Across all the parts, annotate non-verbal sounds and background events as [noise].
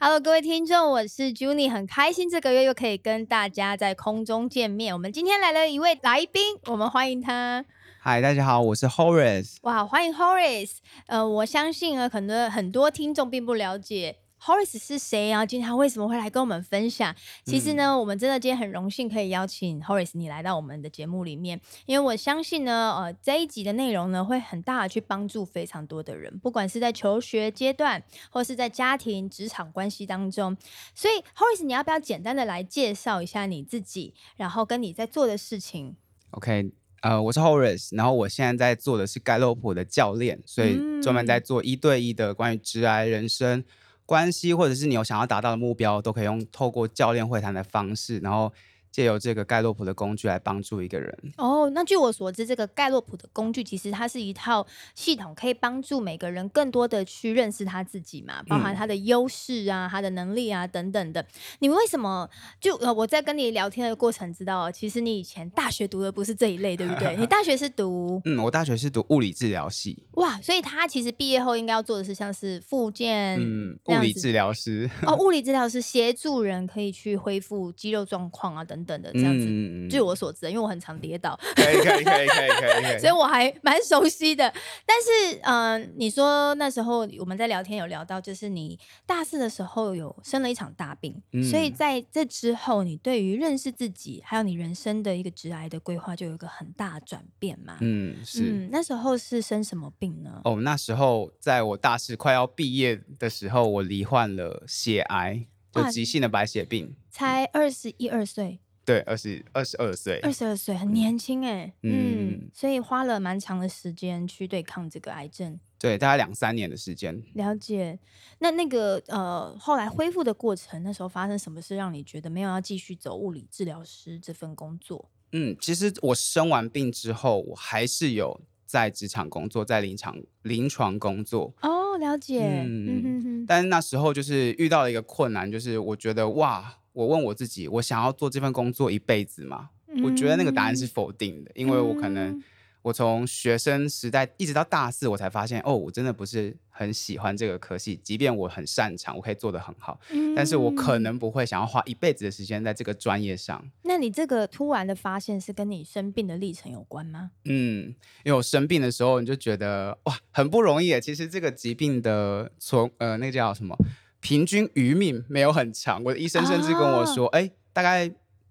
Hello，各位听众，我是 Junie，很开心这个月又可以跟大家在空中见面。我们今天来了一位来宾，我们欢迎他。嗨，大家好，我是 Horace。哇，欢迎 Horace。呃，我相信呢，可能很多听众并不了解。Horace 是谁啊？今天他为什么会来跟我们分享？其实呢，我们真的今天很荣幸可以邀请 Horace 你来到我们的节目里面，因为我相信呢，呃，这一集的内容呢，会很大的去帮助非常多的人，不管是在求学阶段，或是在家庭、职场关系当中。所以，Horace，你要不要简单的来介绍一下你自己，然后跟你在做的事情？OK，呃，我是 Horace，然后我现在在做的是盖洛普的教练，所以专门在做一对一的关于直癌人生。关系，或者是你有想要达到的目标，都可以用透过教练会谈的方式，然后。借由这个盖洛普的工具来帮助一个人哦。那据我所知，这个盖洛普的工具其实它是一套系统，可以帮助每个人更多的去认识他自己嘛，包含他的优势啊、他的能力啊等等的。你为什么就呃我在跟你聊天的过程知道，其实你以前大学读的不是这一类，对不对？你大学是读 [laughs] 嗯，我大学是读物理治疗系。哇，所以他其实毕业后应该要做的是像是复健嗯，[laughs] 物理治疗师哦，物理治疗师协助人可以去恢复肌肉状况啊等。等等的这样子，据我所知，因为我很常跌倒，可以可以可以可以可以，[laughs] 所以我还蛮熟悉的。但是，嗯，你说那时候我们在聊天有聊到，就是你大四的时候有生了一场大病，所以在这之后，你对于认识自己还有你人生的一个直癌的规划，就有一个很大的转变嘛。嗯，是。那时候是生什么病呢？哦，那时候在我大四快要毕业的时候，我罹患了血癌，就急性的白血病，才二十一二岁。对，二十二十二岁，二十二岁很年轻哎，嗯，所以花了蛮长的时间去对抗这个癌症，对，大概两三年的时间。了解，那那个呃，后来恢复的过程，那时候发生什么事让你觉得没有要继续走物理治疗师这份工作？嗯，其实我生完病之后，我还是有在职场工作，在临床临床工作。哦，了解，嗯嗯嗯。但是那时候就是遇到了一个困难，就是我觉得哇。我问我自己，我想要做这份工作一辈子吗？我觉得那个答案是否定的，因为我可能我从学生时代一直到大四，我才发现哦，我真的不是很喜欢这个科系。即便我很擅长，我可以做得很好，但是我可能不会想要花一辈子的时间在这个专业上。那你这个突然的发现是跟你生病的历程有关吗？嗯，因为我生病的时候，你就觉得哇，很不容易。其实这个疾病的从呃，那个叫什么？平均余命没有很长，我的医生甚至跟我说：“哎，大概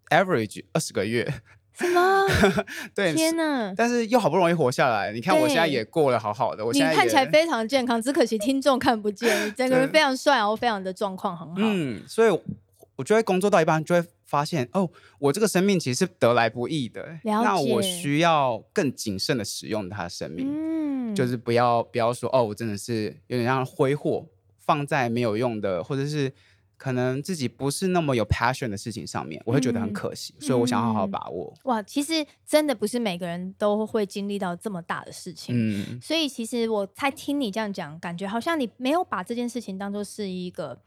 average 二十个月。”什么？对，天哪！但是又好不容易活下来，你看我现在也过得好好的。我你看起来非常健康，只可惜听众看不见，整个人非常帅，然后非常的状况很好。嗯，所以我就会工作到一半就会发现，哦，我这个生命其实是得来不易的。那我需要更谨慎的使用他的生命，嗯，就是不要不要说，哦，我真的是有点像挥霍。放在没有用的，或者是可能自己不是那么有 passion 的事情上面，我会觉得很可惜，所以我想好好把握。哇，其实真的不是每个人都会经历到这么大的事情，嗯，所以其实我才听你这样讲，感觉好像你没有把这件事情当做是一个。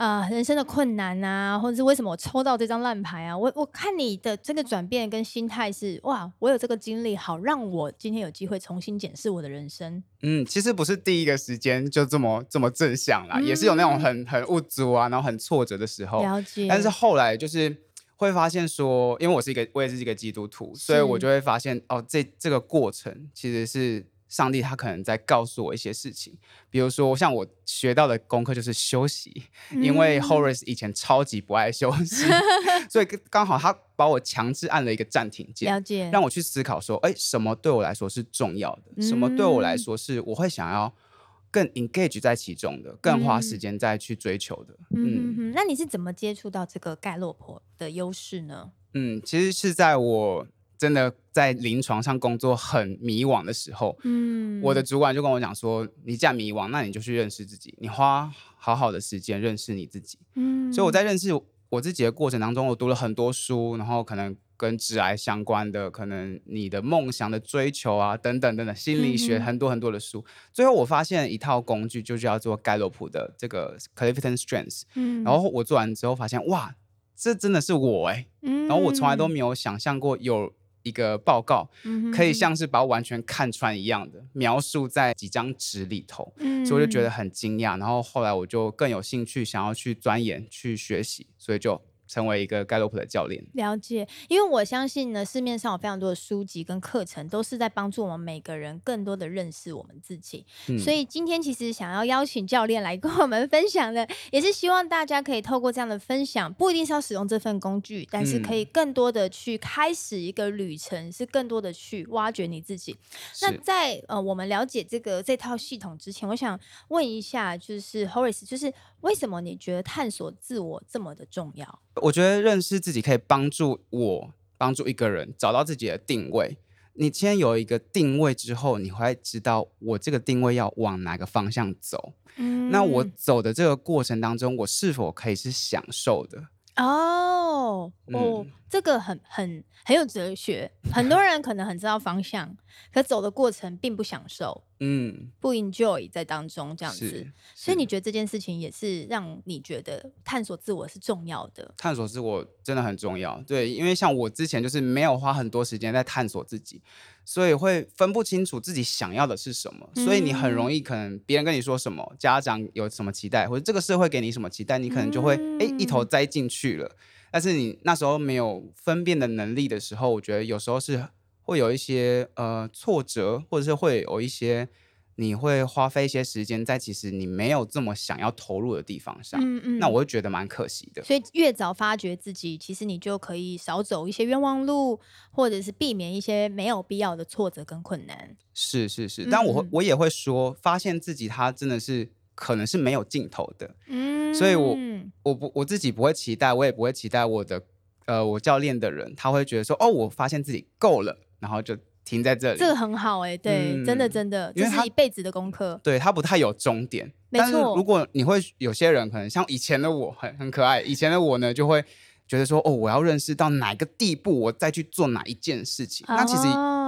啊，人生的困难啊，或者是为什么我抽到这张烂牌啊？我我看你的这个转变跟心态是哇，我有这个经历，好让我今天有机会重新检视我的人生。嗯，其实不是第一个时间就这么这么正向啦，也是有那种很很无助啊，然后很挫折的时候。了解。但是后来就是会发现说，因为我是一个我也是一个基督徒，所以我就会发现哦，这这个过程其实是。上帝他可能在告诉我一些事情，比如说像我学到的功课就是休息，因为 Horace 以前超级不爱休息，[laughs] 所以刚好他把我强制按了一个暂停键，了解，让我去思考说，哎，什么对我来说是重要的，什么对我来说是我会想要更 engage 在其中的，更花时间再去追求的。嗯，那你是怎么接触到这个盖洛普的优势呢？嗯，其实是在我。真的在临床上工作很迷惘的时候，嗯，我的主管就跟我讲说：“你这样迷惘，那你就去认识自己，你花好好的时间认识你自己。”嗯，所以我在认识我自己的过程当中，我读了很多书，然后可能跟致癌相关的，可能你的梦想的追求啊，等等等等，心理学很多很多的书。最后我发现一套工具，就叫做盖洛普的这个 Clifton Strengths。嗯，然后我做完之后发现，哇，这真的是我哎。嗯，然后我从来都没有想象过有一个报告可以像是把我完全看穿一样的描述在几张纸里头。嗯，所以我就觉得很惊讶。然后后来我就更有兴趣想要去钻研、去学习，所以就。成为一个盖洛普的教练，了解，因为我相信呢，市面上有非常多的书籍跟课程，都是在帮助我们每个人更多的认识我们自己。所以今天其实想要邀请教练来跟我们分享的，[laughs] 也是希望大家可以透过这样的分享，不一定是要使用这份工具，但是可以更多的去开始一个旅程，是更多的去挖掘你自己。那在呃我们了解这个这套系统之前，我想问一下，就是 Horace，就是为什么你觉得探索自我这么的重要？我觉得认识自己可以帮助我，帮助一个人找到自己的定位。你先有一个定位之后，你会知道我这个定位要往哪个方向走。嗯，那我走的这个过程当中，我是否可以是享受的？哦，哦，这个很很很有哲学。很多 [laughs] 人可能很知道方向，可走的过程并不享受。嗯，不 enjoy 在当中这样子，所以你觉得这件事情也是让你觉得探索自我是重要的？探索自我真的很重要，对，因为像我之前就是没有花很多时间在探索自己，所以会分不清楚自己想要的是什么，所以你很容易可能别人跟你说什么，家长有什么期待，或者这个社会给你什么期待，你可能就会哎一头栽进去了。但是你那时候没有分辨的能力的时候，我觉得有时候是。会有一些呃挫折，或者是会有一些你会花费一些时间在其实你没有这么想要投入的地方上，嗯嗯，那我会觉得蛮可惜的。所以越早发掘自己，其实你就可以少走一些冤枉路，或者是避免一些没有必要的挫折跟困难。是是是，但我会我也会说，发现自己他真的是可能是没有尽头的，嗯，所以我我不我自己不会期待，我也不会期待我的呃我教练的人他会觉得说哦，我发现自己够了。然后就停在这里，这个很好哎，对，真的真的，这是一辈子的功课。对它不太有终点，没错。如果你会有些人可能像以前的我，很很可爱，以前的我呢就会。觉得说哦，我要认识到哪个地步，我再去做哪一件事情。那其实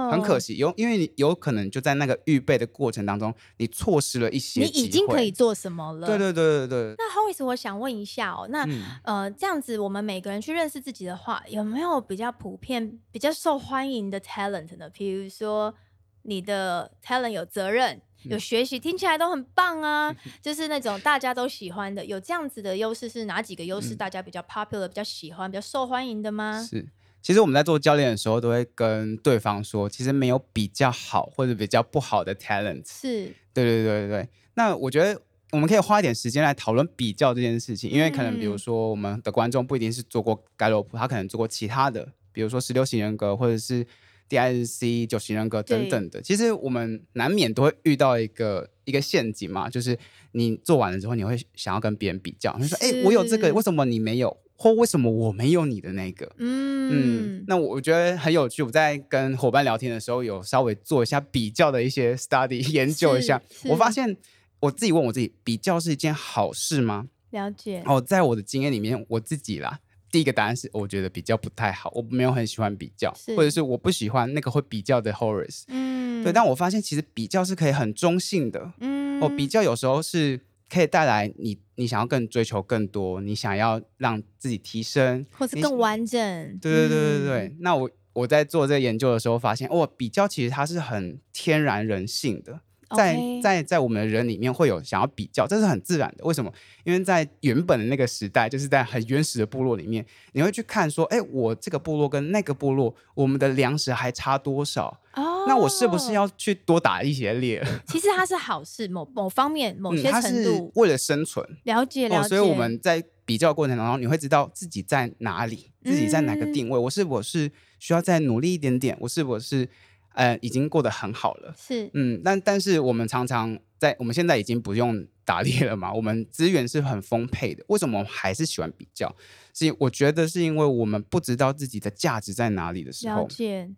很可惜，有因为你有可能就在那个预备的过程当中，你错失了一些。你已经可以做什么了？对对对对对。那 Horace，我想问一下哦，那呃，这样子我们每个人去认识自己的话，有没有比较普遍、比较受欢迎的 talent 呢？比如说你的 talent 有责任。有学习听起来都很棒啊，[laughs] 就是那种大家都喜欢的。有这样子的优势是哪几个优势？大家比较 popular、比较喜欢、比较受欢迎的吗？是，其实我们在做教练的时候，都会跟对方说，其实没有比较好或者比较不好的 talent。是，对对对对对。那我觉得我们可以花一点时间来讨论比较这件事情，因为可能比如说我们的观众不一定是做过盖洛普，他可能做过其他的，比如说十六型人格或者是。DISC 九型人格等等的，其实我们难免都会遇到一个一个陷阱嘛，就是你做完了之后，你会想要跟别人比较，你说：“哎，我有这个，为什么你没有？或为什么我没有你的那个？”嗯嗯，那我觉得很有趣。我在跟伙伴聊天的时候，有稍微做一下比较的一些 study [laughs] 研究一下，我发现我自己问我自己：比较是一件好事吗？了解。哦，在我的经验里面，我自己啦。第一个答案是，我觉得比较不太好，我没有很喜欢比较，或者是我不喜欢那个会比较的 Horace。嗯，对。但我发现其实比较是可以很中性的。嗯，哦，比较有时候是可以带来你，你想要更追求更多，你想要让自己提升，或者更完整。对对对对对。那我我在做这个研究的时候发现，哦，比较其实它是很天然人性的。在在在我们的人里面会有想要比较，这是很自然的。为什么？因为在原本的那个时代，就是在很原始的部落里面，你会去看说，哎，我这个部落跟那个部落，我们的粮食还差多少？哦，那我是不是要去多打一些猎？其实它是好事，某某方面某些程度为了生存，了解了解。所以我们在比较过程当中，你会知道自己在哪里，自己在哪个定位。我是我是需要再努力一点点，我是我是。呃，已经过得很好了。是，嗯，但但是我们常常在我们现在已经不用打猎了嘛，我们资源是很丰沛的。为什么还是喜欢比较？是，我觉得是因为我们不知道自己的价值在哪里的时候，了解，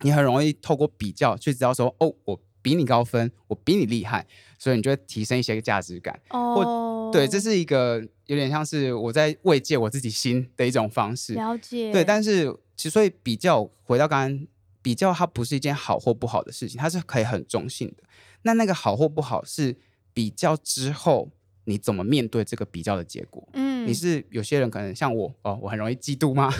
你很容易透过比较去知道说，哦，我比你高分，我比你厉害，所以你就会提升一些价值感。哦，对，这是一个有点像是我在慰藉我自己心的一种方式。了解，对，但是。其实所以比较回到刚刚，比较它不是一件好或不好的事情，它是可以很中性的。那那个好或不好是比较之后你怎么面对这个比较的结果。嗯，你是有些人可能像我哦，我很容易嫉妒吗？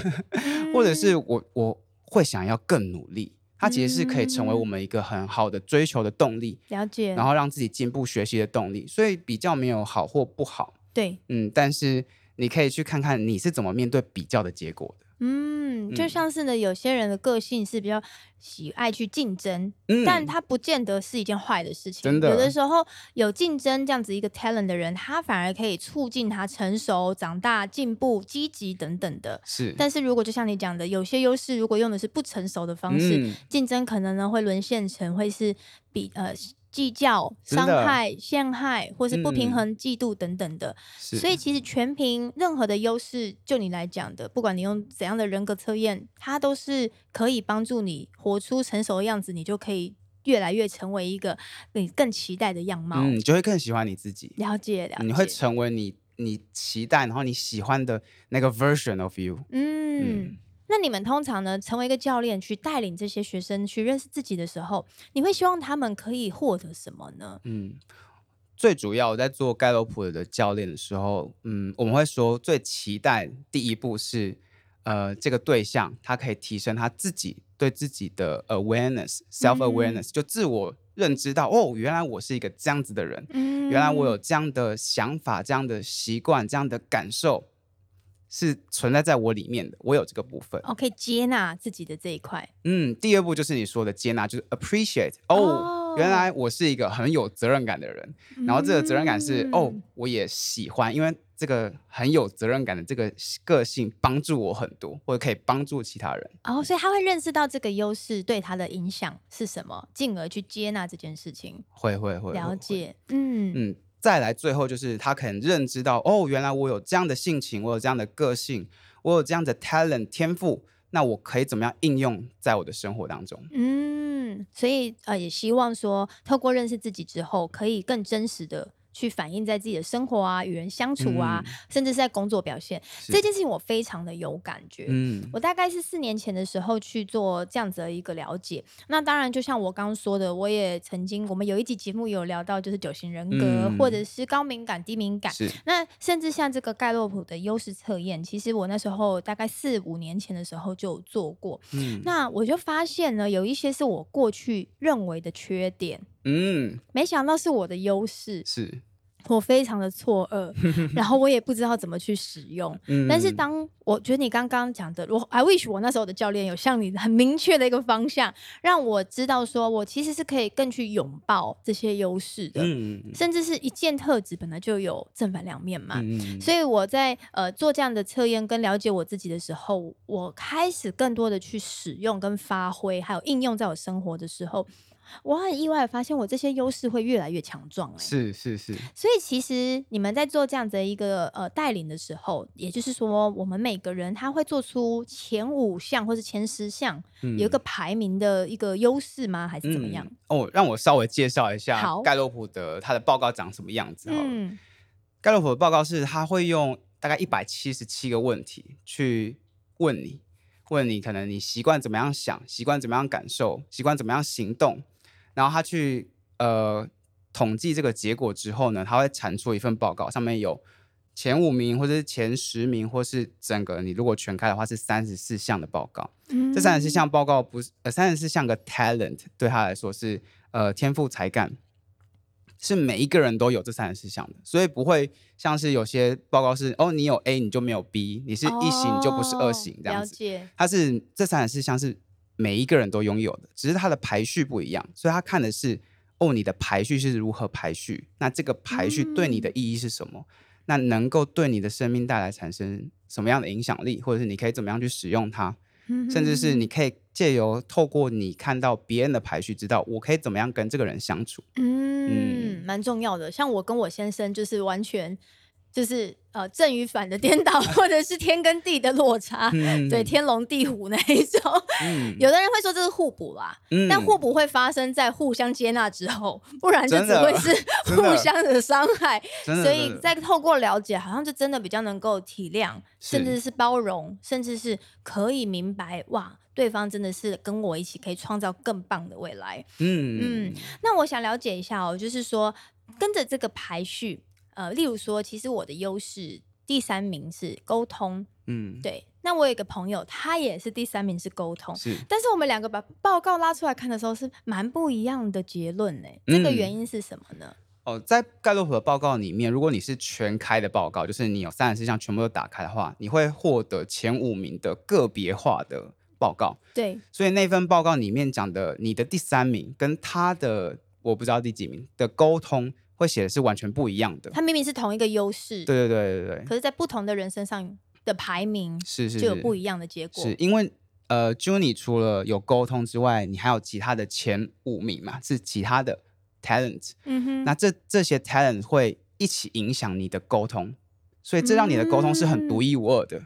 或者是我我会想要更努力？它其实是可以成为我们一个很好的追求的动力，了解，然后让自己进步学习的动力。所以比较没有好或不好，对，嗯，但是你可以去看看你是怎么面对比较的结果的。嗯，就像是呢，有些人的个性是比较喜爱去竞争，但他不见得是一件坏的事情。真的，有的时候有竞争这样子一个 talent 的人，他反而可以促进他成熟、长大、进步、积极等等的。是，但是如果就像你讲的，有些优势如果用的是不成熟的方式，竞争可能呢会沦陷成会是比呃。计较、伤害、陷害，或是不平衡、嫉妒等等的，所以其实全凭任何的优势，就你来讲的，不管你用怎样的人格测验，它都是可以帮助你活出成熟的样子，你就可以越来越成为一个你更期待的样貌，你就会更喜欢你自己。了解，了解，你会成为你你期待，然后你喜欢的那个 version of you。嗯。那你们通常呢，成为一个教练去带领这些学生去认识自己的时候，你会希望他们可以获得什么呢？嗯，最主要我在做盖洛普的教练的时候，嗯，我们会说最期待第一步是，呃，这个对象他可以提升他自己对自己的 awareness，self awareness，就自我认知到，哦，原来我是一个这样子的人，原来我有这样的想法、这样的习惯、这样的感受。是存在在我里面的，我有这个部分。哦，可以接纳自己的这一块。嗯，第二步就是你说的接纳，就是 appreciate。哦，原来我是一个很有责任感的人。然后这个责任感是，哦，我也喜欢，因为这个很有责任感的这个个性帮助我很多，或者可以帮助其他人。哦，所以他会认识到这个优势对他的影响是什么，进而去接纳这件事情。会会会，了解。嗯嗯。再来，最后就是他可能认知到，哦，原来我有这样的性情，我有这样的个性，我有这样的 talent 天赋，那我可以怎么样应用在我的生活当中？嗯，所以呃，也希望说，透过认识自己之后，可以更真实的。去反映在自己的生活啊，与人相处啊，甚至是在工作表现这件事情，我非常的有感觉。嗯，我大概是四年前的时候去做这样子的一个了解。那当然，就像我刚刚说的，我也曾经，我们有一集节目有聊到，就是九型人格，或者是高敏感、低敏感。那甚至像这个盖洛普的优势测验，其实我那时候大概四五年前的时候就做过。嗯，那我就发现呢，有一些是我过去认为的缺点。嗯，没想到是我的优势，是我非常的错愕，[laughs] 然后我也不知道怎么去使用。嗯但是当我觉得你刚刚讲的，我 I wish 我那时候的教练有向你很明确的一个方向，让我知道说我其实是可以更去拥抱这些优势的，嗯甚至是一件特质本来就有正反两面嘛。嗯所以我在呃做这样的测验跟了解我自己的时候，我开始更多的去使用跟发挥，还有应用在我生活的时候。我很意外发现，我这些优势会越来越强壮。哎，是是是。所以其实你们在做这样子的一个呃带领的时候，也就是说，我们每个人他会做出前五项或是前十项，有一个排名的一个优势吗？还是怎么样？哦，让我稍微介绍一下盖洛普的他的报告长什么样子。嗯，盖洛普的报告是他会用大概一百七十七个问题去问你，问你可能你习惯怎么样想，习惯怎么样感受，习惯怎么样行动。然后他去呃统计这个结果之后呢，他会产出一份报告，上面有前五名或者是前十名，或是整个你如果全开的话是三十四项的报告。这三十四项报告不是呃三十四项个 talent 对他来说是呃天赋才干，是每一个人都有这三十四项的，所以不会像是有些报告是哦你有 A 你就没有 B，你是一型你就不是二型这样子。他是这三十四项是。每一个人都拥有的，只是它的排序不一样，所以他看的是哦，你的排序是如何排序？那这个排序对你的意义是什么？那能够对你的生命带来产生什么样的影响力？或者是你可以怎么样去使用它？甚至是你可以借由透过你看到别人的排序，知道我可以怎么样跟这个人相处？嗯，蛮重要的。像我跟我先生就是完全。就是呃正与反的颠倒，或者是天跟地的落差，对天龙地虎那一种。有的人会说这是互补啦，但互补会发生在互相接纳之后，不然就只会是互相的伤害。所以在透过了解，好像就真的比较能够体谅，甚至是包容，甚至是可以明白哇，对方真的是跟我一起可以创造更棒的未来。嗯嗯，那我想了解一下哦，就是说跟着这个排序。呃，例如说，其实我的优势第三名是沟通，嗯，对。那我有一个朋友，他也是第三名是沟通，是。但是我们两个把报告拉出来看的时候，是蛮不一样的结论呢。这个原因是什么呢？哦，在盖洛普的报告里面，如果你是全开的报告，就是你有三十四项全部都打开的话，你会获得前五名的个别化的报告。对。所以那份报告里面讲的，你的第三名跟他的我不知道第几名的沟通。会写的是完全不一样的。它明明是同一个优势，对对对对对。可是，在不同的人身上的排名是是就有不一样的结果。是因为呃 j u n i 除了有沟通之外，你还有其他的前五名嘛？是其他的 talent。嗯哼。那这这些 talent 会一起影响你的沟通，所以这让你的沟通是很独一无二的。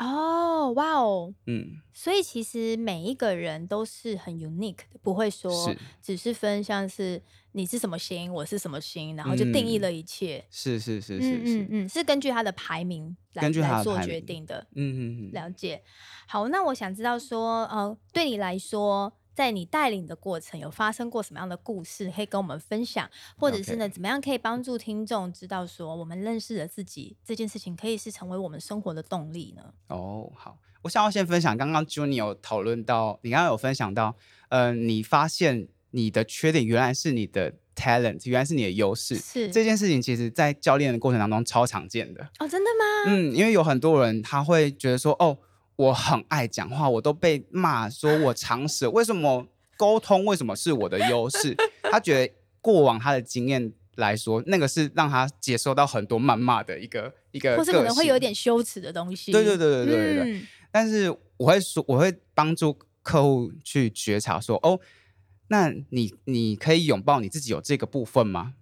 哦，哇哦，嗯，所以其实每一个人都是很 unique 的，不会说只是分像是你是什么星，我是什么星，然后就定义了一切。是是是是是，嗯，是根据他的排名来来做决定的。嗯嗯嗯，了解。好，那我想知道说，呃，对你来说。在你带领的过程，有发生过什么样的故事，可以跟我们分享，或者是呢，怎么样可以帮助听众知道说，我们认识了自己这件事情，可以是成为我们生活的动力呢？哦，好，我想要先分享，刚刚 Juni 有讨论到，你刚刚有分享到，呃，你发现你的缺点原来是你的 talent，原来是你的优势，是这件事情，其实在教练的过程当中超常见的哦，真的吗？嗯，因为有很多人他会觉得说，哦。我很爱讲话，我都被骂说我常识。为什么沟通？为什么是我的优势？[laughs] 他觉得过往他的经验来说，那个是让他接受到很多谩骂的一个一个，或是可能会有点羞耻的东西。对对对对对对。但是我会说，我会帮助客户去觉察说，哦，那你你可以拥抱你自己有这个部分吗？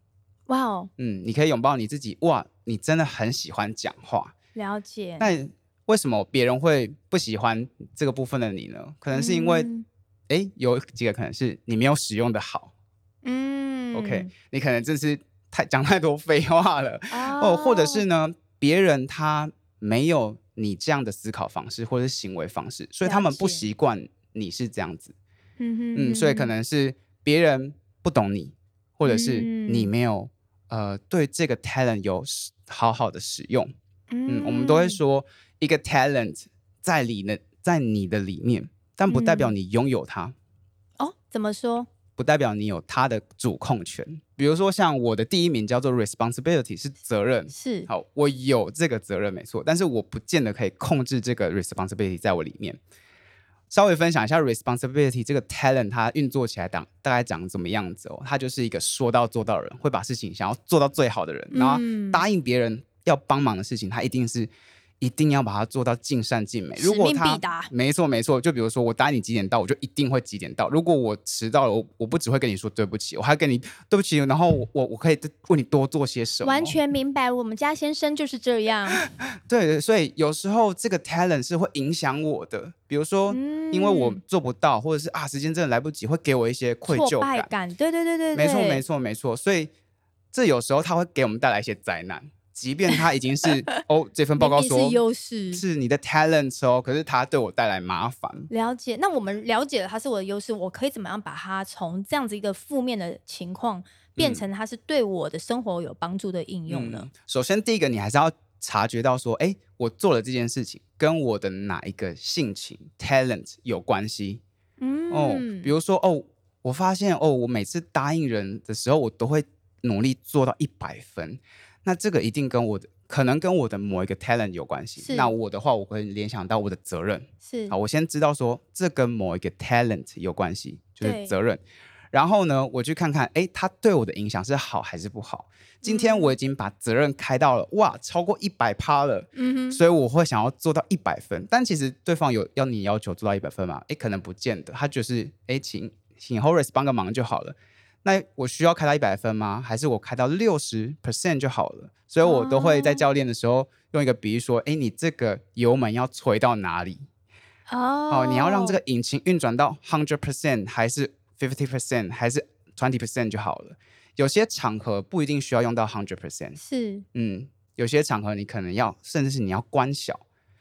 哇哦，嗯，你可以拥抱你自己。哇，你真的很喜欢讲话。了解。那为什么别人会不喜欢这个部分的你呢？可能是因为，哎，有几个可能是你没有使用的好，嗯，OK，你可能真是太讲太多废话了。哦，或者是呢，别人他没有你这样的思考方式或者行为方式，所以他们不习惯你是这样子，嗯哼，嗯，所以可能是别人不懂你，或者是你没有呃对这个 talent 有好好的使用，嗯，我们都会说。一个 talent 在里呢，在你的里面，但不代表你拥有它。哦，怎么说？不代表你有它的主控权。比如说，像我的第一名叫做 responsibility，是责任。是。好，我有这个责任没错，但是我不见得可以控制这个 responsibility 在我里面。稍微分享一下 responsibility 这个 talent 它运作起来大大概长怎么样子哦？它就是一个说到做到的人，会把事情想要做到最好的人，然后答应别人要帮忙的事情，他一定是。一定要把它做到尽善尽美。如果他没错没错，就比如说我答应你几点到，我就一定会几点到。如果我迟到了，我我不只会跟你说对不起，我还跟你对不起，然后我我可以为你多做些什么。完全明白，我们家先生就是这样。[laughs] 对，所以有时候这个 talent 是会影响我的，比如说因为我做不到，或者是啊时间真的来不及，会给我一些愧疚感。对对对对，没错没错没错。所以这有时候他会给我们带来一些灾难。即便他已经是 [laughs] 哦，这份报告说是优势，是你的 talent 哦，可是他对我带来麻烦。了解，那我们了解了他是我的优势，我可以怎么样把它从这样子一个负面的情况变成它是对我的生活有帮助的应用呢？首先，第一个你还是要察觉到说，哎，我做了这件事情跟我的哪一个性情 talent 有关系？嗯，哦，比如说哦，我发现哦，我每次答应人的时候，我都会努力做到一百分。那这个一定跟我的可能跟我的某一个 talent 有关系。那我的话，我会联想到我的责任。是好，我先知道说这跟某一个 talent 有关系，就是责任。然后呢，我去看看，哎，他对我的影响是好还是不好？今天我已经把责任开到了，哇，超过一百趴了。嗯哼。所以我会想要做到一百分，但其实对方有要你要求做到一百分吗？哎，可能不见得。他就是，哎，请请 Horace 帮个忙就好了。那我需要开到一百分吗？还是我开到六十 percent 就好了？所以我都会在教练的时候用一个比喻说：，哎，你这个油门要吹到哪里？哦，你要让这个引擎运转到 hundred percent 还是 fifty percent 还是 twenty percent 就好了？有些场合不一定需要用到 hundred percent，是，嗯，有些场合你可能要，甚至是你要关小。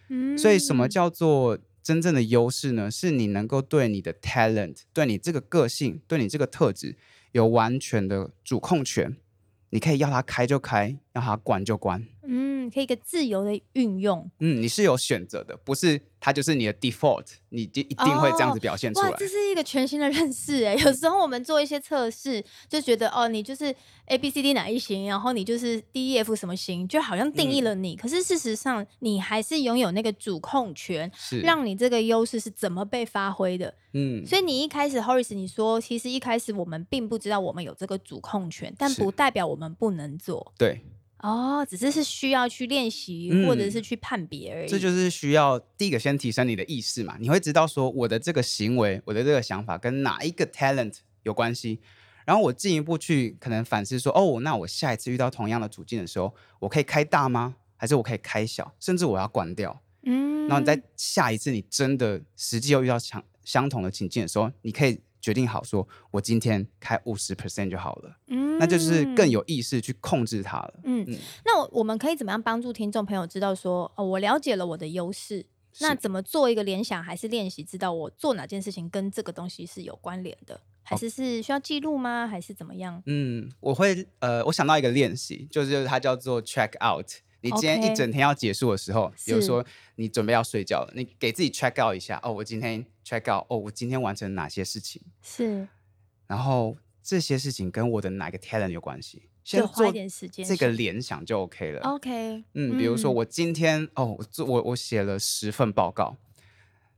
嗯，所以什么叫做真正的优势呢？是你能够对你的 talent，对你这个个性，对你这个特质有完全的主控权，你可以要他开就开，要他关就关。嗯，可以一个自由的运用。嗯，你是有选择的，不是它就是你的 default，你就一定会这样子表现出来。哇，这是一个全新的认识哎。有时候我们做一些测试，就觉得哦，你就是 A B C D 哪一型，然后你就是 D E F 什么型，就好像定义了你。可是事实上，你还是拥有那个主控权，是让你这个优势是怎么被发挥的。嗯，所以你一开始 Horace 你说，其实一开始我们并不知道我们有这个主控权，但不代表我们不能做。对。哦，只是是需要去练习，或者是去判别而已。这就是需要第一个先提升你的意识嘛，你会知道说我的这个行为，我的这个想法跟哪一个 talent 有关系，然后我进一步去可能反思说，哦，那我下一次遇到同样的处境的时候，我可以开大吗？还是我可以开小？甚至我要关掉？嗯，然后你在下一次你真的实际又遇到相相同的情境的时候，你可以。决定好，说我今天开五十 percent 就好了，嗯，那就是更有意识去控制它了，嗯，那我们可以怎么样帮助听众朋友知道说，哦，我了解了我的优势，那怎么做一个联想还是练习，知道我做哪件事情跟这个东西是有关联的，还是是需要记录吗？还是怎么样？嗯，我会，呃，我想到一个练习，就是它叫做 check out。你今天一整天要结束的时候，比如说你准备要睡觉了，你给自己 check out 一下哦，我今天 check out 哦，我今天完成哪些事情？是，然后这些事情跟我的哪个 talent 有关系？先花一点时间，这个联想就 OK 了。OK，嗯，比如说我今天哦，我做我我写了十份报告，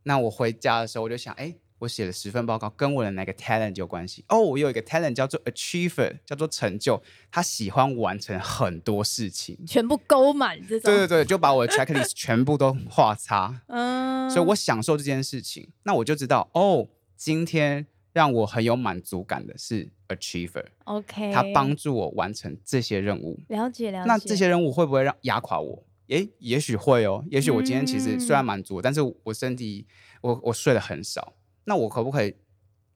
那我回家的时候我就想，哎。我写了十份报告，跟我的哪个 talent 有关系？哦，我有一个 talent 叫做 achiever，叫做成就，他喜欢完成很多事情，全部勾满这种。对对对，就把我的 checklist [laughs] 全部都画叉。嗯，所以我享受这件事情，那我就知道，哦，今天让我很有满足感的是 achiever。OK，他帮助我完成这些任务。了解了解。那这些任务会不会让压垮我？诶，也许会哦。也许我今天其实虽然满足，但是我身体我我睡得很少。那我可不可以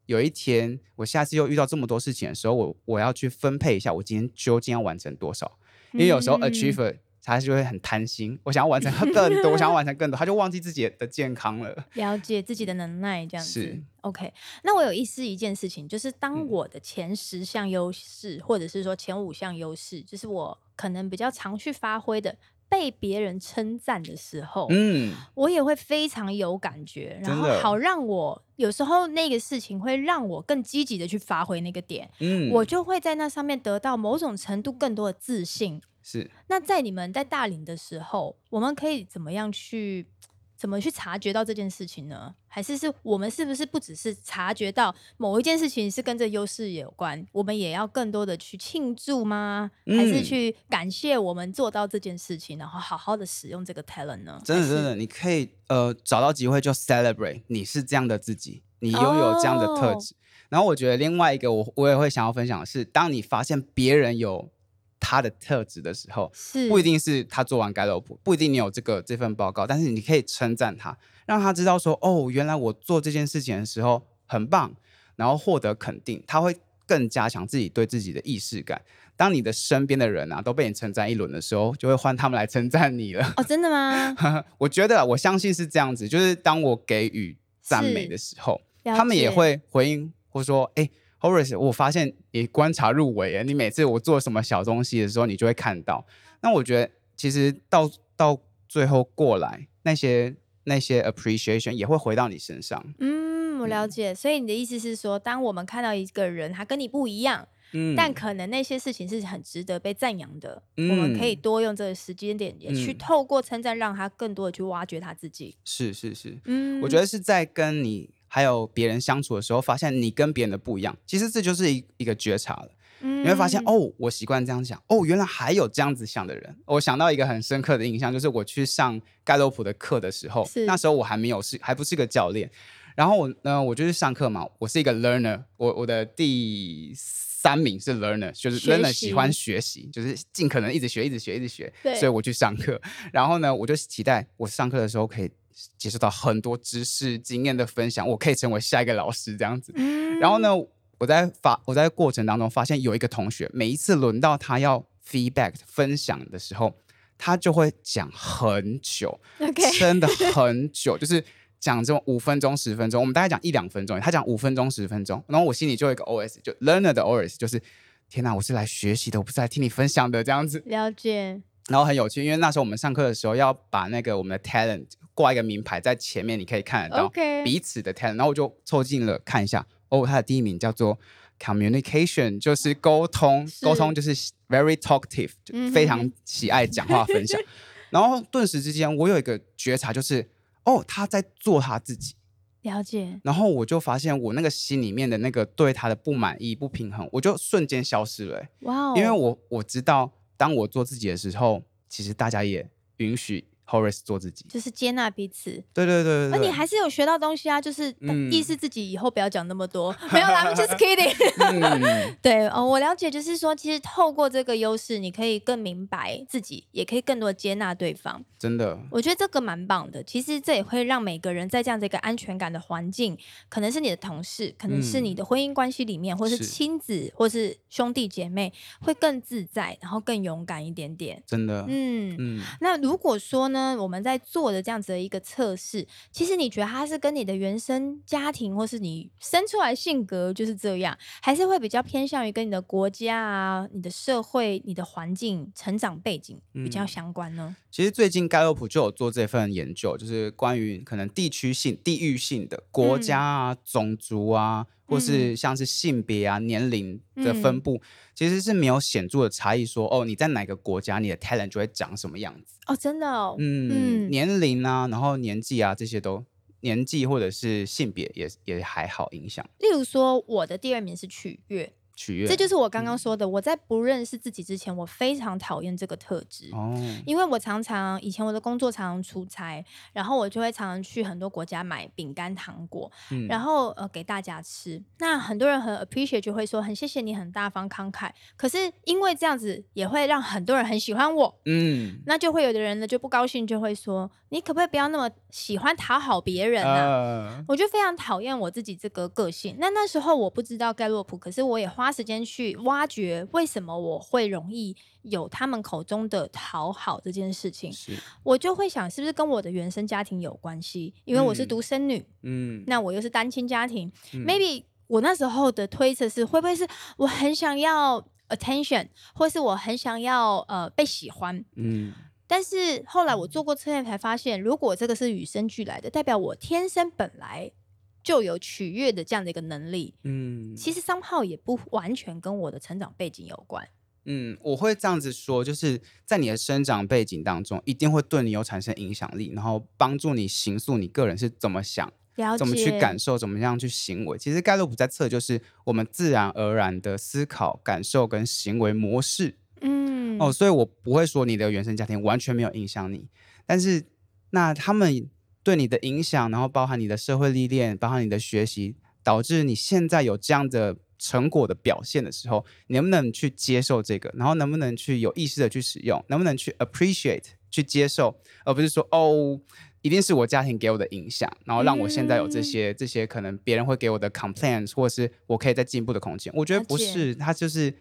有一天，我下次又遇到这么多事情的时候，我我要去分配一下，我今天究竟要完成多少？因为有时候 achiever 他就会很贪心，我想要完成更多，我想要完成更多，他就忘记自己的健康了，了解自己的能耐这样子。是 OK。那我有意思一件事情，就是当我的前十项优势，或者是说前五项优势，就是我可能比较常去发挥的。被别人称赞的时候，嗯，我也会非常有感觉，然后好让我有时候那个事情会让我更积极的去发挥那个点，嗯，我就会在那上面得到某种程度更多的自信。是，那在你们在大龄的时候，我们可以怎么样去？怎么去察觉到这件事情呢？还是是我们是不是不只是察觉到某一件事情是跟这优势有关，我们也要更多的去庆祝吗？还是去感谢我们做到这件事情，然后好好的使用这个 talent 呢？真的真的，你可以呃找到机会就 celebrate，你是这样的自己，你拥有这样的特质。然后我觉得另外一个我我也会想要分享的是，当你发现别人有。他的特质的时候，是不一定是他做完盖洛普，不一定你有这个这份报告，但是你可以称赞他，让他知道说，哦，原来我做这件事情的时候很棒，然后获得肯定，他会更加强自己对自己的意识感。当你的身边的人啊都被你称赞一轮的时候，就会换他们来称赞你了。哦，真的吗？[laughs] 我觉得我相信是这样子，就是当我给予赞美的时候，他们也会回应或说，哎。Horace，我发现你观察入微诶，你每次我做什么小东西的时候，你就会看到。那我觉得其实到到最后过来，那些那些 appreciation 也会回到你身上。嗯，我了解。所以你的意思是说，当我们看到一个人他跟你不一样，嗯，但可能那些事情是很值得被赞扬的，我们可以多用这个时间点，也去透过称赞，让他更多的去挖掘他自己。是是是，嗯，我觉得是在跟你。还有别人相处的时候，发现你跟别人的不一样，其实这就是一一个觉察了。你会发现，哦，我习惯这样想，哦，原来还有这样子想的人。我想到一个很深刻的印象，就是我去上盖洛普的课的时候，那时候我还没有是还不是个教练，然后我呢，我就去上课嘛，我是一个 learner，我我的第三名是 learner，就是 learner 喜欢学习，就是尽可能一直学，一直学，一直学，所以我去上课。然后呢，我就期待我上课的时候可以接受到很多知识经验的分享，我可以成为下一个老师这样子。然后呢，我在发我在过程当中发现有一个同学，每一次轮到他要 feedback 分享的时候，他就会讲很久，真的 [laughs] 很久，就是。讲这种五分钟、十分钟，我们大概讲一两分钟。他讲五分钟、十分钟，然后我心里就有一个 OS，就 learner 的 OS，就是天哪，我是来学习的，我不是来听你分享的这样子。了解。然后很有趣，因为那时候我们上课的时候要把那个我们的 talent 挂一个名牌在前面，你可以看得到彼此的 talent。然后我就凑近了看一下，哦，他的第一名叫做 communication，就是沟通，沟通就是 very talkative，非常喜爱讲话分享。[laughs] 然后顿时之间，我有一个觉察，就是。哦，他在做他自己，了解。然后我就发现，我那个心里面的那个对他的不满意、不平衡，我就瞬间消失了。哇哦！因为我我知道，当我做自己的时候，其实大家也允许。Horace 做自己，就是接纳彼此。对对对而你还是有学到东西啊，就是意识自己以后不要讲那么多。没有啦，just kidding。[laughs] 对哦，我了解，就是说，其实透过这个优势，你可以更明白自己，也可以更多接纳对方。真的，我觉得这个蛮棒的。其实这也会让每个人在这样的一个安全感的环境，可能是你的同事，可能是你的婚姻关系里面，或是亲子，或是兄弟姐妹，会更自在，然后更勇敢一点点。真的，嗯嗯。那如果说呢，我们在做的这样子的一个测试，其实你觉得它是跟你的原生家庭，或是你生出来性格就是这样，还是会比较偏向于跟你的国家啊、你的社会、你的环境、成长背景比较相关呢？其实最近盖洛普就有做这份研究，就是关于可能地区性、地域性的国家啊、种族啊。或是像是性别啊、年龄的分布，其实是没有显著的差异。说哦，你在哪个国家，你的 talent 就会长什么样子哦，真的哦。嗯，年龄啊，然后年纪啊，这些都年纪或者是性别也也还好影响。例如说，我的第二名是取悦。取悦，这就是我刚刚说的。我在不认识自己之前，我非常讨厌这个特质。哦，因为我常常以前我的工作常常出差，然后我就会常常去很多国家买饼干、糖果，然后呃给大家吃。那很多人很 appreciate，就会说很谢谢你，很大方慷慨。可是因为这样子也会让很多人很喜欢我。嗯，那就会有的人呢就不高兴，就会说你可不可以不要那么喜欢讨好别人啊？我就非常讨厌我自己这个个性。那那时候我不知道盖洛普，可是我也花。花时间去挖掘为什么我会容易有他们口中的讨好这件事情，我就会想是不是跟我的原生家庭有关系？因为我是独生女，嗯，那我又是单亲家庭，maybe 我那时候的推测是会不会是我很想要 attention，或是我很想要呃被喜欢，嗯，但是后来我做过测验才发现，如果这个是与生俱来的，代表我天生本来。就有取悦的这样的一个能力，嗯，其实三号也不完全跟我的成长背景有关，嗯，我会这样子说，就是在你的生长背景当中，一定会对你有产生影响力，然后帮助你形塑你个人是怎么想，怎么去感受，怎么样去行为。其实盖洛普在测就是我们自然而然的思考、感受跟行为模式，嗯，哦，所以我不会说你的原生家庭完全没有影响你，但是那他们。对你的影响，然后包含你的社会历练，包含你的学习，导致你现在有这样的成果的表现的时候，你能不能去接受这个？然后能不能去有意识的去使用？能不能去 appreciate 去接受，而不是说哦，一定是我家庭给我的影响，然后让我现在有这些这些可能别人会给我的 complaints，或者是我可以再进步的空间？我觉得不是，它就是。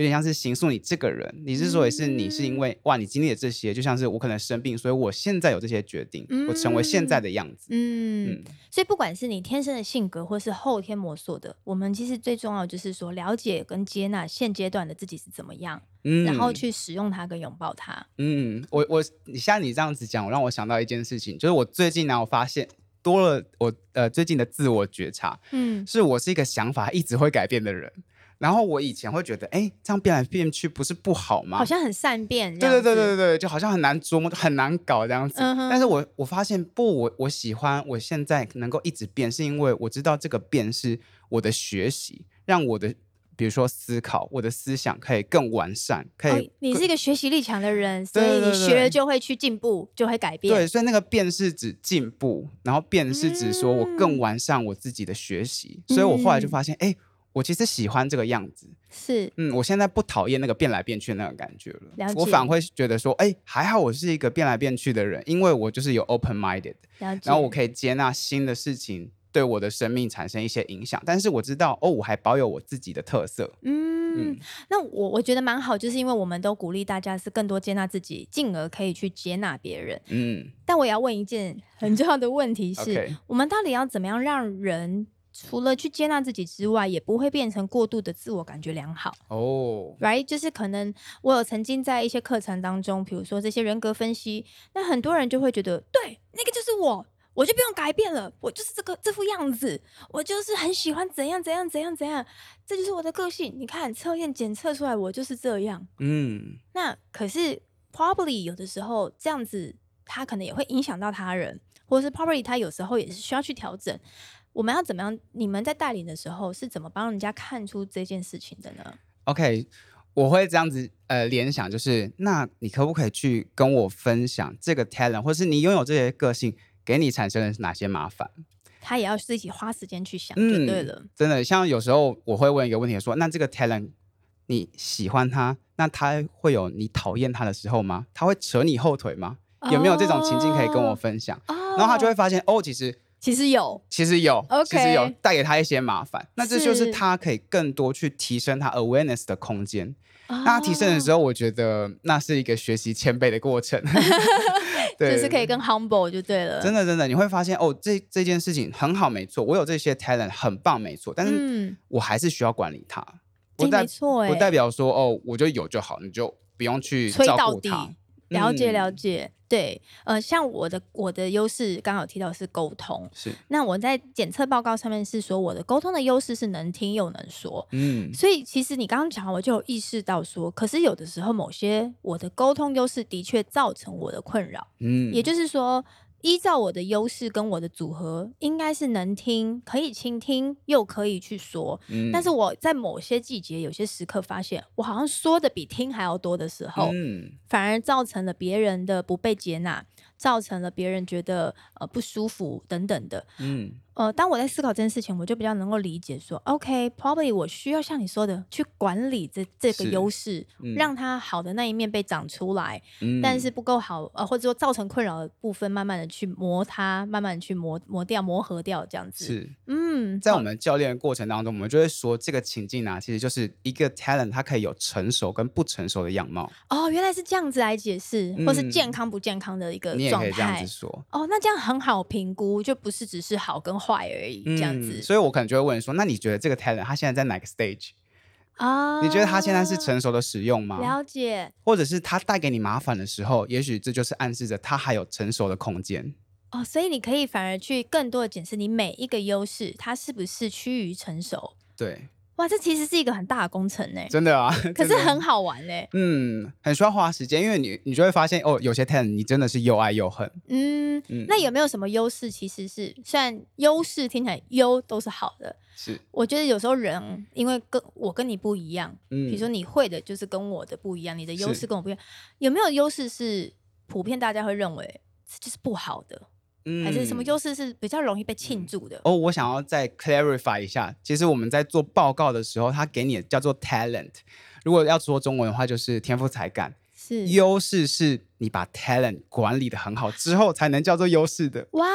有点像是形塑你这个人，你之所以是你，是因为哇，你经历了这些，就像是我可能生病，所以我现在有这些决定，我成为现在的样子。嗯，所以不管是你天生的性格，或是后天摸索的，我们其实最重要就是说，了解跟接纳现阶段的自己是怎么样，嗯然后去使用它跟拥抱它。嗯，我我你像你这样子讲，让我想到一件事情，就是我最近呢，我发现多了我呃最近的自我觉察，嗯，是我是一个想法一直会改变的人。然后我以前会觉得，哎，这样变来变去不是不好吗？好像很善变。对对对对对，就好像很难琢磨，很难搞这样子。但是我我发现不，我我喜欢我现在能够一直变，是因为我知道这个变是我的学习，让我的比如说思考，我的思想可以更完善，可以。你是一个学习力强的人，所以你学了就会去进步，就会改变。对，所以那个变是指进步，然后变是指说我更完善我自己的学习。所以我后来就发现，哎。我其实喜欢这个样子，是，嗯，我现在不讨厌那个变来变去那个感觉了。我反而会觉得说，哎，还好我是一个变来变去的人，因为我就是有 open minded，然后我可以接纳新的事情对我的生命产生一些影响。但是我知道，哦，我还保有我自己的特色。嗯，那我我觉得蛮好，就是因为我们都鼓励大家是更多接纳自己，进而可以去接纳别人。嗯，但我也要问一件很重要的问题是，[laughs] 我们到底要怎么样让人？除了去接纳自己之外，也不会变成过度的自我感觉良好哦。Right，就是可能我有曾经在一些课程当中，比如说这些人格分析，那很多人就会觉得，对，那个就是我，我就不用改变了，我就是这个这副样子，我就是很喜欢怎样怎样怎样怎样，这就是我的个性。你看测验检测出来，我就是这样。嗯，那可是 probably 有的时候这样子，他可能也会影响到他人，或者是 probably 他有时候也是需要去调整。我们要怎么样？你们在带领的时候是怎么帮人家看出这件事情的呢？OK，我会这样子呃联想，就是那你可不可以去跟我分享这个 talent，或是你拥有这些个性给你产生了哪些麻烦？他也要自己花时间去想，就对了。真的，像有时候我会问一个问题，说那这个 talent 你喜欢他，那他会有你讨厌他的时候吗？他会扯你后腿吗？有没有这种情境可以跟我分享？然后他就会发现哦，其实。其实有，其实有，其实有带给他一些麻烦。那这就是他可以更多去提升他 awareness 的空间。那他提升的时候，我觉得那是一个学习谦卑的过程。[laughs] 对，就是可以更 humble 就对了。真的，真的，你会发现哦，这这件事情很好，没错，我有这些 talent 很棒，没错。但是我还是需要管理它。不没错，不代表说哦，我就有就好，你就不用去照顾它。了解，了解。对，呃，像我的我的优势刚好提到是沟通，是。那我在检测报告上面是说我的沟通的优势是能听又能说，嗯。所以其实你刚刚讲，我就有意识到说，可是有的时候某些我的沟通优势的确造成我的困扰，嗯。也就是说。依照我的优势跟我的组合，应该是能听、可以倾听，又可以去说。但是我在某些季节、有些时刻，发现我好像说的比听还要多的时候，反而造成了别人的不被接纳。造成了别人觉得呃不舒服等等的，嗯，呃，当我在思考这件事情，我就比较能够理解说，OK，probably 我需要像你说的去管理这这个优势，让它好的那一面被长出来，但是不够好呃或者说造成困扰的部分，慢慢的去磨它，慢慢的去磨磨掉、磨合掉这样子。是，嗯，在我们教练的过程当中，我们就会说这个情境啊，其实就是一个 talent，它可以有成熟跟不成熟的样貌。哦，原来是这样子来解释，或是健康不健康的一个。可以这样子说哦，那这样很好评估，就不是只是好跟坏而已，这样子。所以我可能就会问说，那你觉得这个 talent 他现在在哪个 stage 啊？你觉得他现在是成熟的使用吗？了解。或者是他带给你麻烦的时候，也许这就是暗示着他还有成熟的空间。哦，所以你可以反而去更多的检视你每一个优势，它是不是趋于成熟？对。哇，这其实是一个很大的工程呢。[laughs] 真的啊，可是很好玩嘞。嗯，很需要花时间，因为你你就会发现哦，有些 talent 你真的是又爱又恨。嗯，那有没有什么优势？其实是虽然优势听起来优都是好的，是我觉得有时候人因为跟我跟你不一样，嗯，比如说你会的就是跟我的不一样，你的优势跟我不一样，有没有优势是普遍大家会认为这就是不好的？还是什么优势是比较容易被庆祝的？哦，我想要再 clarify 一下，其实我们在做报告的时候，他给你的叫做 talent，如果要说中文的话，就是天赋才干。是优势是你把 talent 管理的很好之后，才能叫做优势的。哇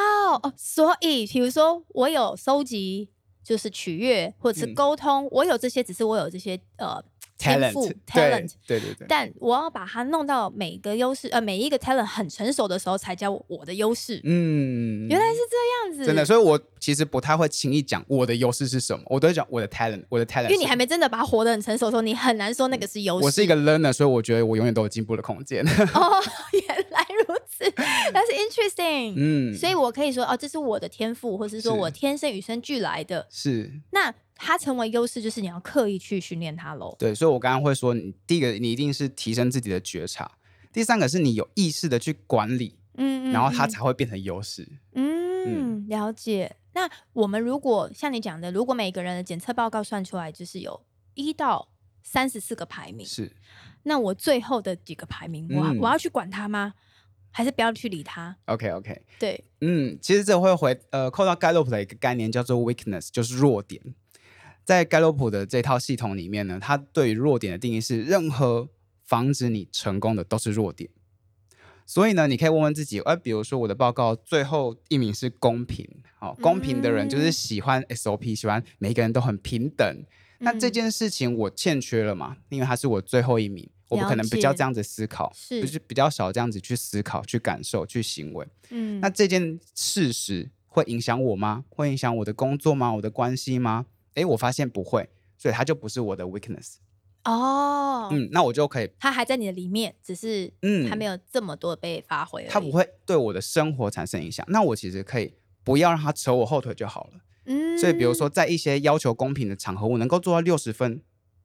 哦，所以比如说我有收集，就是取悦或者是沟通，我有这些，只是我有这些呃。天赋，talent，对对对，但我要把它弄到每个优势，呃，每一个 talent 很成熟的时候，才叫我的优势。嗯，原来是这样子，真的，所以我其实不太会轻易讲我的优势是什么，我都会讲我的 talent，我的 talent。因为你还没真的把它活得很成熟的时候，你很难说那个是优势。我是一个 learner，所以我觉得我永远都有进步的空间。[laughs] 哦，原来如此，[laughs] 但是 interesting。嗯，所以我可以说，哦，这是我的天赋，或是说我天生与生俱来的。是，那。它成为优势，就是你要刻意去训练它喽。对，所以我刚刚会说，你第一个，你一定是提升自己的觉察；第三个是你有意识的去管理，嗯，然后它才会变成优势。嗯，了解。那我们如果像你讲的，如果每个人的检测报告算出来就是有一到三十四个排名，是。那我最后的几个排名，我我要去管它吗？还是不要去理它？OK OK，对，嗯，其实这会回呃扣到盖洛普的一个概念叫做 weakness，就是弱点。在盖洛普的这套系统里面呢，它对于弱点的定义是任何防止你成功的都是弱点。所以呢，你可以问问自己，哎，比如说我的报告最后一名是公平，好，公平的人就是喜欢 SOP，喜欢每一个人都很平等。那这件事情我欠缺了嘛？因为他是我最后一名，我们可能比较这样子思考，是是比较少这样子去思考、去感受、去行为。嗯，那这件事实会影响我吗？会影响我的工作吗？我的关系吗？哎，我发现不会，所以它就不是我的 weakness。哦，嗯，那我就可以，它还在你的里面，只是嗯，还没有这么多被发挥。它不会对我的生活产生影响，那我其实可以不要让它扯我后腿就好了。嗯，所以比如说在一些要求公平的场合，我能够做到六十分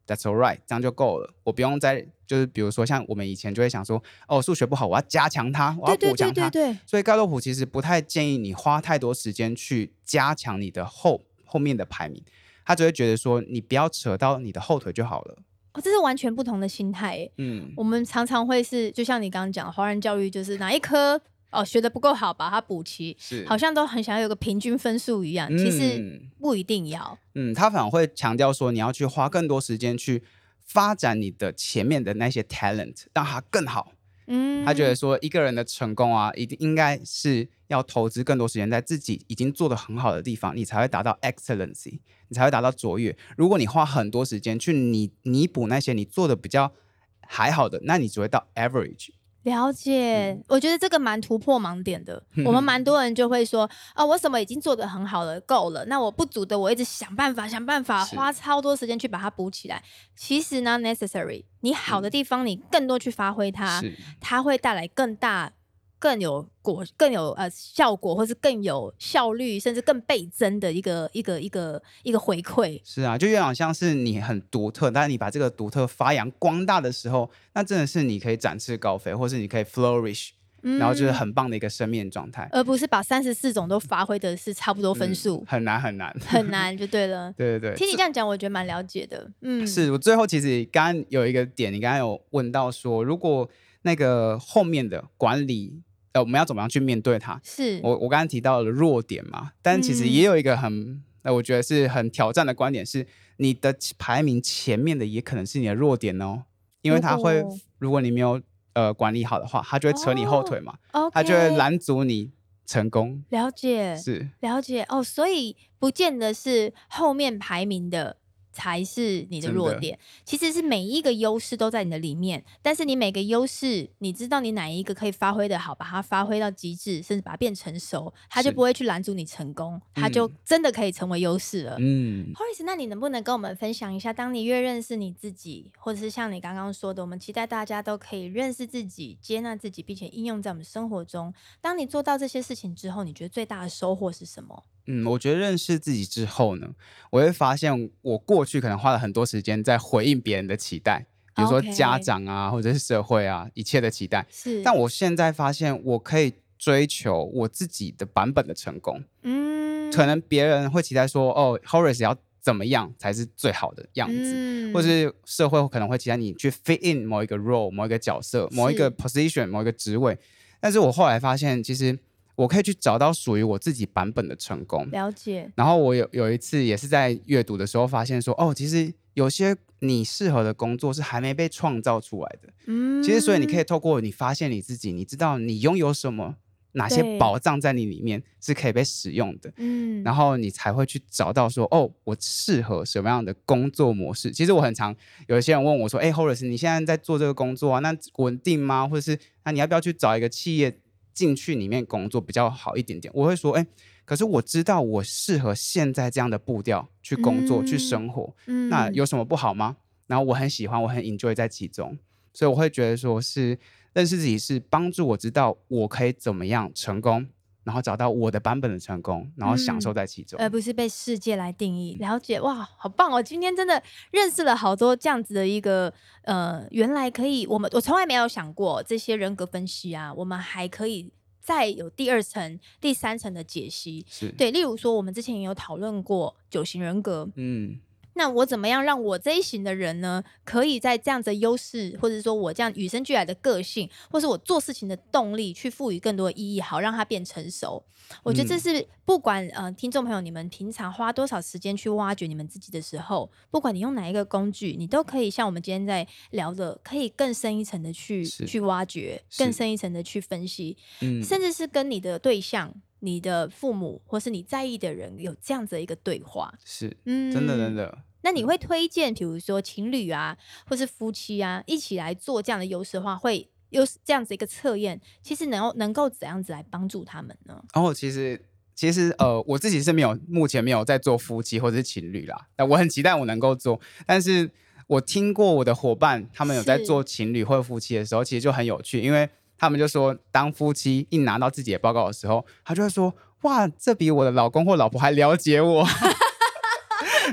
，That's all right，这样就够了。我不用再就是比如说像我们以前就会想说，哦，数学不好，我要加强它，我要补强它。对对对。所以盖洛普其实不太建议你花太多时间去加强你的后后面的排名，他只会觉得说你不要扯到你的后腿就好了。哦，这是完全不同的心态。嗯，我们常常会是，就像你刚刚讲，华人教育就是哪一科哦学的不够好，把它补齐，是好像都很想要有个平均分数一样。其实不一定要。嗯，他反而会强调说，你要去花更多时间去发展你的前面的那些 talent，让它更好。嗯，他觉得说一个人的成功啊，一定应该是要投资更多时间在自己已经做的很好的地方，你才会达到 excellency，你才会达到卓越。如果你花很多时间去弥弥补那些你做的比较还好的，那你只会到 average。了解，我觉得这个蛮突破盲点的。我们蛮多人就会说，啊，我什么已经做得很好了，够了。那我不足的，我一直想办法，想办法，花超多时间去把它补起来。其实呢，necessary，你好的地方，你更多去发挥它，它会带来更大。更有果，更有呃效果，或是更有效率，甚至更倍增的一个一个一个一个回馈。是啊，就有点像是你很独特，但是你把这个独特发扬光大的时候，那真的是你可以展翅高飞，或是你可以 flourish，然后就是很棒的一个生命状态，而不是把三十四种都发挥的是差不多分数，很难很难很难就对了。对对对，听你这样讲，我觉得蛮了解的。嗯，是我最后其实刚刚有一个点，你刚刚有问到说，如果那个后面的管理。呃，我们要怎么样去面对它？是我我刚刚提到了弱点嘛，但其实也有一个很，呃，我觉得是很挑战的观点，是你的排名前面的也可能是你的弱点哦，因为他会，如果你没有呃管理好的话，他就会扯你后腿嘛，他就会拦阻你成功。了解，是了解哦，所以不见得是后面排名的。才是你的弱点，其实是每一个优势都在你的里面，但是你每个优势，你知道你哪一个可以发挥的好，把它发挥到极致，甚至把它变成熟，它就不会去拦阻你成功，它就真的可以成为优势了。嗯，Horace，那你能不能跟我们分享一下，当你越认识你自己，或者是像你刚刚说的，我们期待大家都可以认识自己、接纳自己，并且应用在我们生活中。当你做到这些事情之后，你觉得最大的收获是什么？嗯，我觉得认识自己之后呢，我会发现我过去可能花了很多时间在回应别人的期待，比如说家长啊，或者是社会啊，一切的期待。是，但我现在发现，我可以追求我自己的版本的成功。嗯，可能别人会期待说，哦，Horace 要怎么样才是最好的样子，或者是社会可能会期待你去 fit in 某一个 role、某一个角色、某一个 position、某一个职位。但是我后来发现，其实。我可以去找到属于我自己版本的成功，了解。然后我有有一次也是在阅读的时候发现说，哦，其实有些你适合的工作是还没被创造出来的。嗯，其实所以你可以透过你发现你自己，你知道你拥有什么，哪些宝藏在你里面是可以被使用的。嗯，然后你才会去找到说，哦，我适合什么样的工作模式。其实我很常有一些人问我说，哎，Horace，你现在在做这个工作啊，那稳定吗？或者是那你要不要去找一个企业？进去里面工作比较好一点点，我会说，哎，可是我知道我适合现在这样的步调去工作去生活，那有什么不好吗？然后我很喜欢，我很 enjoy 在其中，所以我会觉得说是认识自己是帮助我知道我可以怎么样成功。然后找到我的版本的成功，然后享受在其中，而不是被世界来定义。了解哇，好棒哦！今天真的认识了好多这样子的一个呃，原来可以，我们我从来没有想过这些人格分析啊，我们还可以再有第二层、第三层的解析。是对，例如说我们之前也有讨论过九型人格，嗯。那我怎么样让我这一型的人呢，可以在这样子优势，或者说我这样与生俱来的个性，或是我做事情的动力，去赋予更多的意义，好让它变成熟。我觉得这是不管呃听众朋友你们平常花多少时间去挖掘你们自己的时候，不管你用哪一个工具，你都可以像我们今天在聊的，可以更深一层的去去挖掘，更深一层的去分析，嗯，甚至是跟你的对象。你的父母或是你在意的人有这样子的一个对话，是，嗯，真的真的。那你会推荐，比如说情侣啊，或是夫妻啊，一起来做这样的优势化，会有这样子一个测验，其实能够能够怎样子来帮助他们呢？哦，其实其实呃，我自己是没有，目前没有在做夫妻或者是情侣啦。那我很期待我能够做，但是我听过我的伙伴他们有在做情侣或者夫妻的时候，其实就很有趣，因为。他们就说，当夫妻一拿到自己的报告的时候，他就会说：“哇，这比我的老公或老婆还了解我。[laughs] ”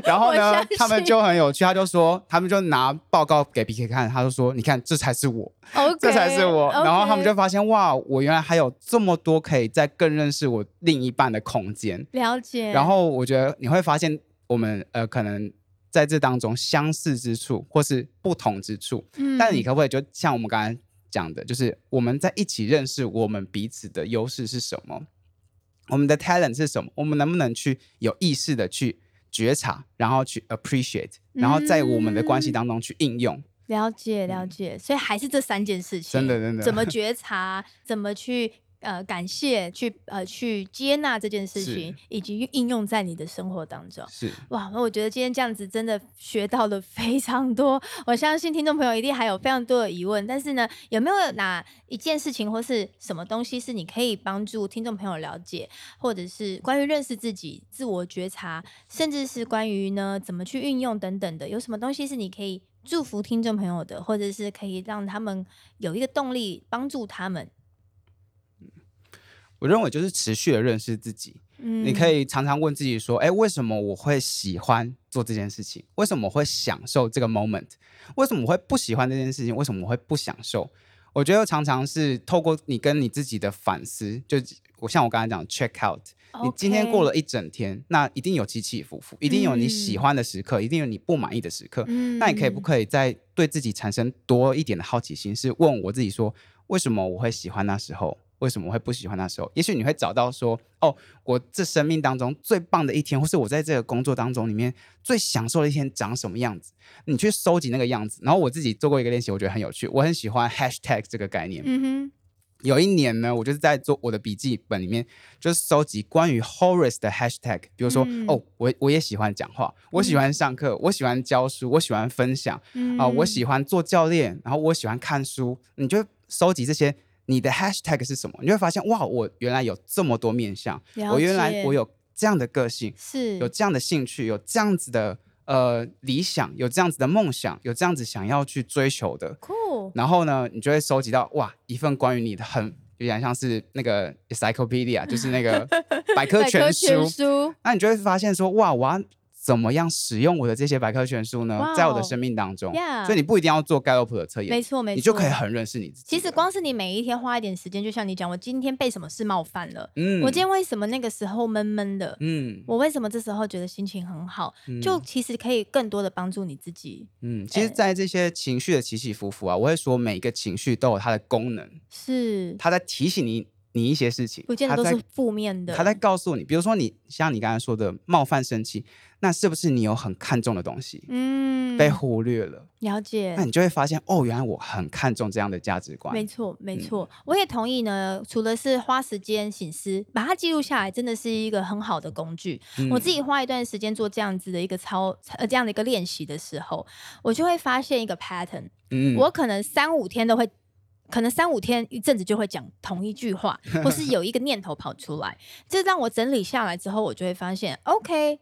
然后呢，他们就很有趣，他就说，他们就拿报告给 PK 看，他就说：“你看，这才是我，这才是我。”然后他们就发现，哇，我原来还有这么多可以再更认识我另一半的空间。了解。然后我觉得你会发现，我们呃，可能在这当中相似之处或是不同之处。嗯。但你可不可以就像我们刚才？讲的就是我们在一起认识我们彼此的优势是什么，我们的 talent 是什么，我们能不能去有意识的去觉察，然后去 appreciate，然后在我们的关系当中去应用。了解了解，所以还是这三件事情，真的真的，[laughs] 怎么觉察，怎么去。呃，感谢去呃去接纳这件事情，以及应用在你的生活当中。是哇，那我觉得今天这样子真的学到了非常多。我相信听众朋友一定还有非常多的疑问，但是呢，有没有哪一件事情或是什么东西是你可以帮助听众朋友了解，或者是关于认识自己、自我觉察，甚至是关于呢怎么去运用等等的？有什么东西是你可以祝福听众朋友的，或者是可以让他们有一个动力帮助他们？我认为就是持续的认识自己。嗯，你可以常常问自己说：“哎，为什么我会喜欢做这件事情？为什么我会享受这个 moment？为什么我会不喜欢这件事情？为什么我会不享受？”我觉得常常是透过你跟你自己的反思，就我像我刚才讲 check out，你今天过了一整天，那一定有起起伏伏，一定有你喜欢的时刻，一定有你不满意的时刻。嗯，那你可以不可以再对自己产生多一点的好奇心？是问我自己说：“为什么我会喜欢那时候？”为什么会不喜欢那时候？也许你会找到说，哦，我这生命当中最棒的一天，或是我在这个工作当中里面最享受的一天长什么样子？你去收集那个样子。然后我自己做过一个练习，我觉得很有趣。我很喜欢 hashtag 这个概念。嗯哼。有一年呢，我就是在做我的笔记本里面，就是收集关于 Horace 的 hashtag。比如说，哦，我我也喜欢讲话，我喜欢上课，我喜欢教书，我喜欢分享啊，我喜欢做教练，然后我喜欢看书。你就收集这些。你的 hashtag 是什么？你会发现，哇，我原来有这么多面相，我原来我有这样的个性，是有这样的兴趣，有这样子的呃理想，有这样子的梦想，有这样子想要去追求的。Cool。然后呢，你就会收集到哇，一份关于你的很有点像是那个 encyclopedia，就是那个 [laughs] 百科全书。那你就会发现说，哇，我要。怎么样使用我的这些百科全书呢？在我的生命当中，所以你不一定要做盖洛普的测验，没错没错，你就可以很认识你自己。其实光是你每一天花一点时间，就像你讲，我今天被什么事冒犯了，嗯，我今天为什么那个时候闷闷的，嗯，我为什么这时候觉得心情很好，就其实可以更多的帮助你自己。嗯，其实，在这些情绪的起起伏伏啊，我会说每一个情绪都有它的功能，是它在提醒你。你一些事情，不见得都是负面的。他在告诉你，比如说你像你刚才说的冒犯、生气，那是不是你有很看重的东西，嗯，被忽略了？了解。那你就会发现，哦，原来我很看重这样的价值观。没错，没错，我也同意呢。除了是花时间醒思，把它记录下来，真的是一个很好的工具。我自己花一段时间做这样子的一个操，呃，这样的一个练习的时候，我就会发现一个 pattern。嗯，我可能三五天都会。可能三五天一阵子就会讲同一句话，或是有一个念头跑出来，这让我整理下来之后，我就会发现，OK。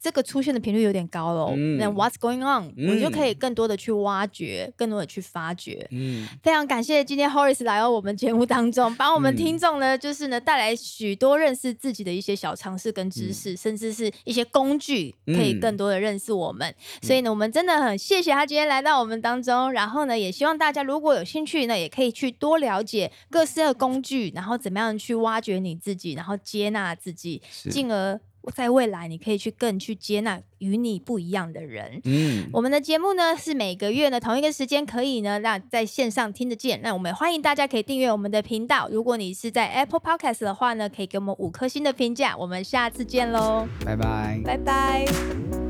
这个出现的频率有点高喽，那 What's going on？我就可以更多的去挖掘，更多的去发掘。嗯，非常感谢今天 Horace 来到我们节目当中，帮我们听众呢，就是呢带来许多认识自己的一些小常识跟知识，甚至是一些工具，可以更多的认识我们。所以呢，我们真的很谢谢他今天来到我们当中。然后呢，也希望大家如果有兴趣呢，也可以去多了解各式的工具，然后怎么样去挖掘你自己，然后接纳自己，进而。在未来你可以去更去接纳与你不一样的人。嗯，我们的节目呢是每个月呢同一个时间可以呢让在线上听得见。那我们欢迎大家可以订阅我们的频道。如果你是在 Apple Podcast 的话呢，可以给我们五颗星的评价。我们下次见喽，拜拜，拜拜。